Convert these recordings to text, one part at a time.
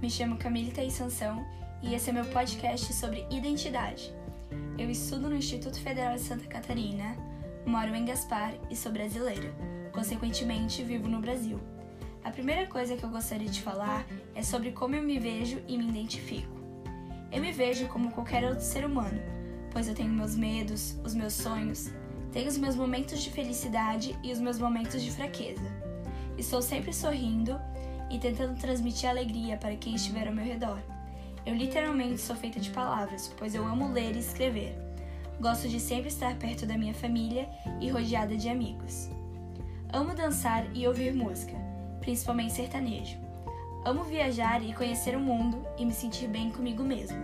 Me chamo Camille Thaís Sansão e esse é meu podcast sobre identidade. Eu estudo no Instituto Federal de Santa Catarina, moro em Gaspar e sou brasileira. Consequentemente, vivo no Brasil. A primeira coisa que eu gostaria de falar é sobre como eu me vejo e me identifico. Eu me vejo como qualquer outro ser humano, pois eu tenho meus medos, os meus sonhos, tenho os meus momentos de felicidade e os meus momentos de fraqueza. Estou sempre sorrindo e tentando transmitir alegria para quem estiver ao meu redor. Eu literalmente sou feita de palavras, pois eu amo ler e escrever. Gosto de sempre estar perto da minha família e rodeada de amigos. Amo dançar e ouvir música, principalmente sertanejo. Amo viajar e conhecer o mundo e me sentir bem comigo mesma.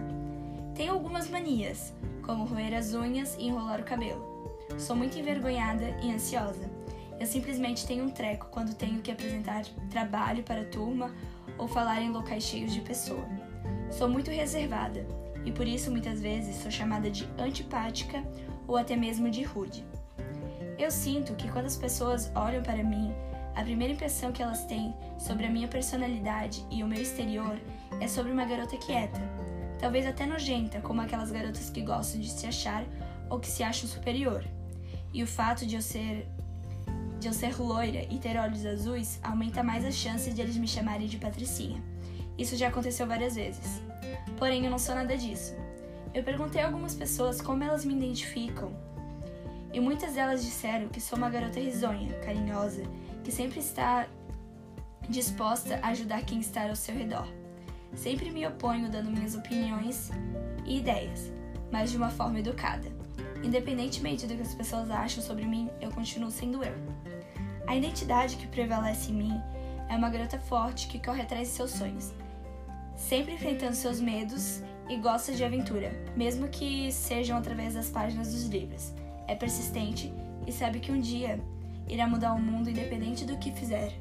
Tenho algumas manias, como roer as unhas e enrolar o cabelo. Sou muito envergonhada e ansiosa eu simplesmente tenho um treco quando tenho que apresentar trabalho para a turma ou falar em locais cheios de pessoa. Sou muito reservada e por isso muitas vezes sou chamada de antipática ou até mesmo de rude. Eu sinto que quando as pessoas olham para mim, a primeira impressão que elas têm sobre a minha personalidade e o meu exterior é sobre uma garota quieta, talvez até nojenta, como aquelas garotas que gostam de se achar ou que se acham superior. E o fato de eu ser de eu ser loira e ter olhos azuis aumenta mais as chances de eles me chamarem de Patricinha. Isso já aconteceu várias vezes. Porém, eu não sou nada disso. Eu perguntei a algumas pessoas como elas me identificam, e muitas delas disseram que sou uma garota risonha, carinhosa, que sempre está disposta a ajudar quem está ao seu redor. Sempre me oponho dando minhas opiniões e ideias, mas de uma forma educada. Independentemente do que as pessoas acham sobre mim, eu continuo sendo eu. A identidade que prevalece em mim é uma garota forte que corre atrás de seus sonhos, sempre enfrentando seus medos e gosta de aventura, mesmo que sejam através das páginas dos livros. É persistente e sabe que um dia irá mudar o mundo independente do que fizer.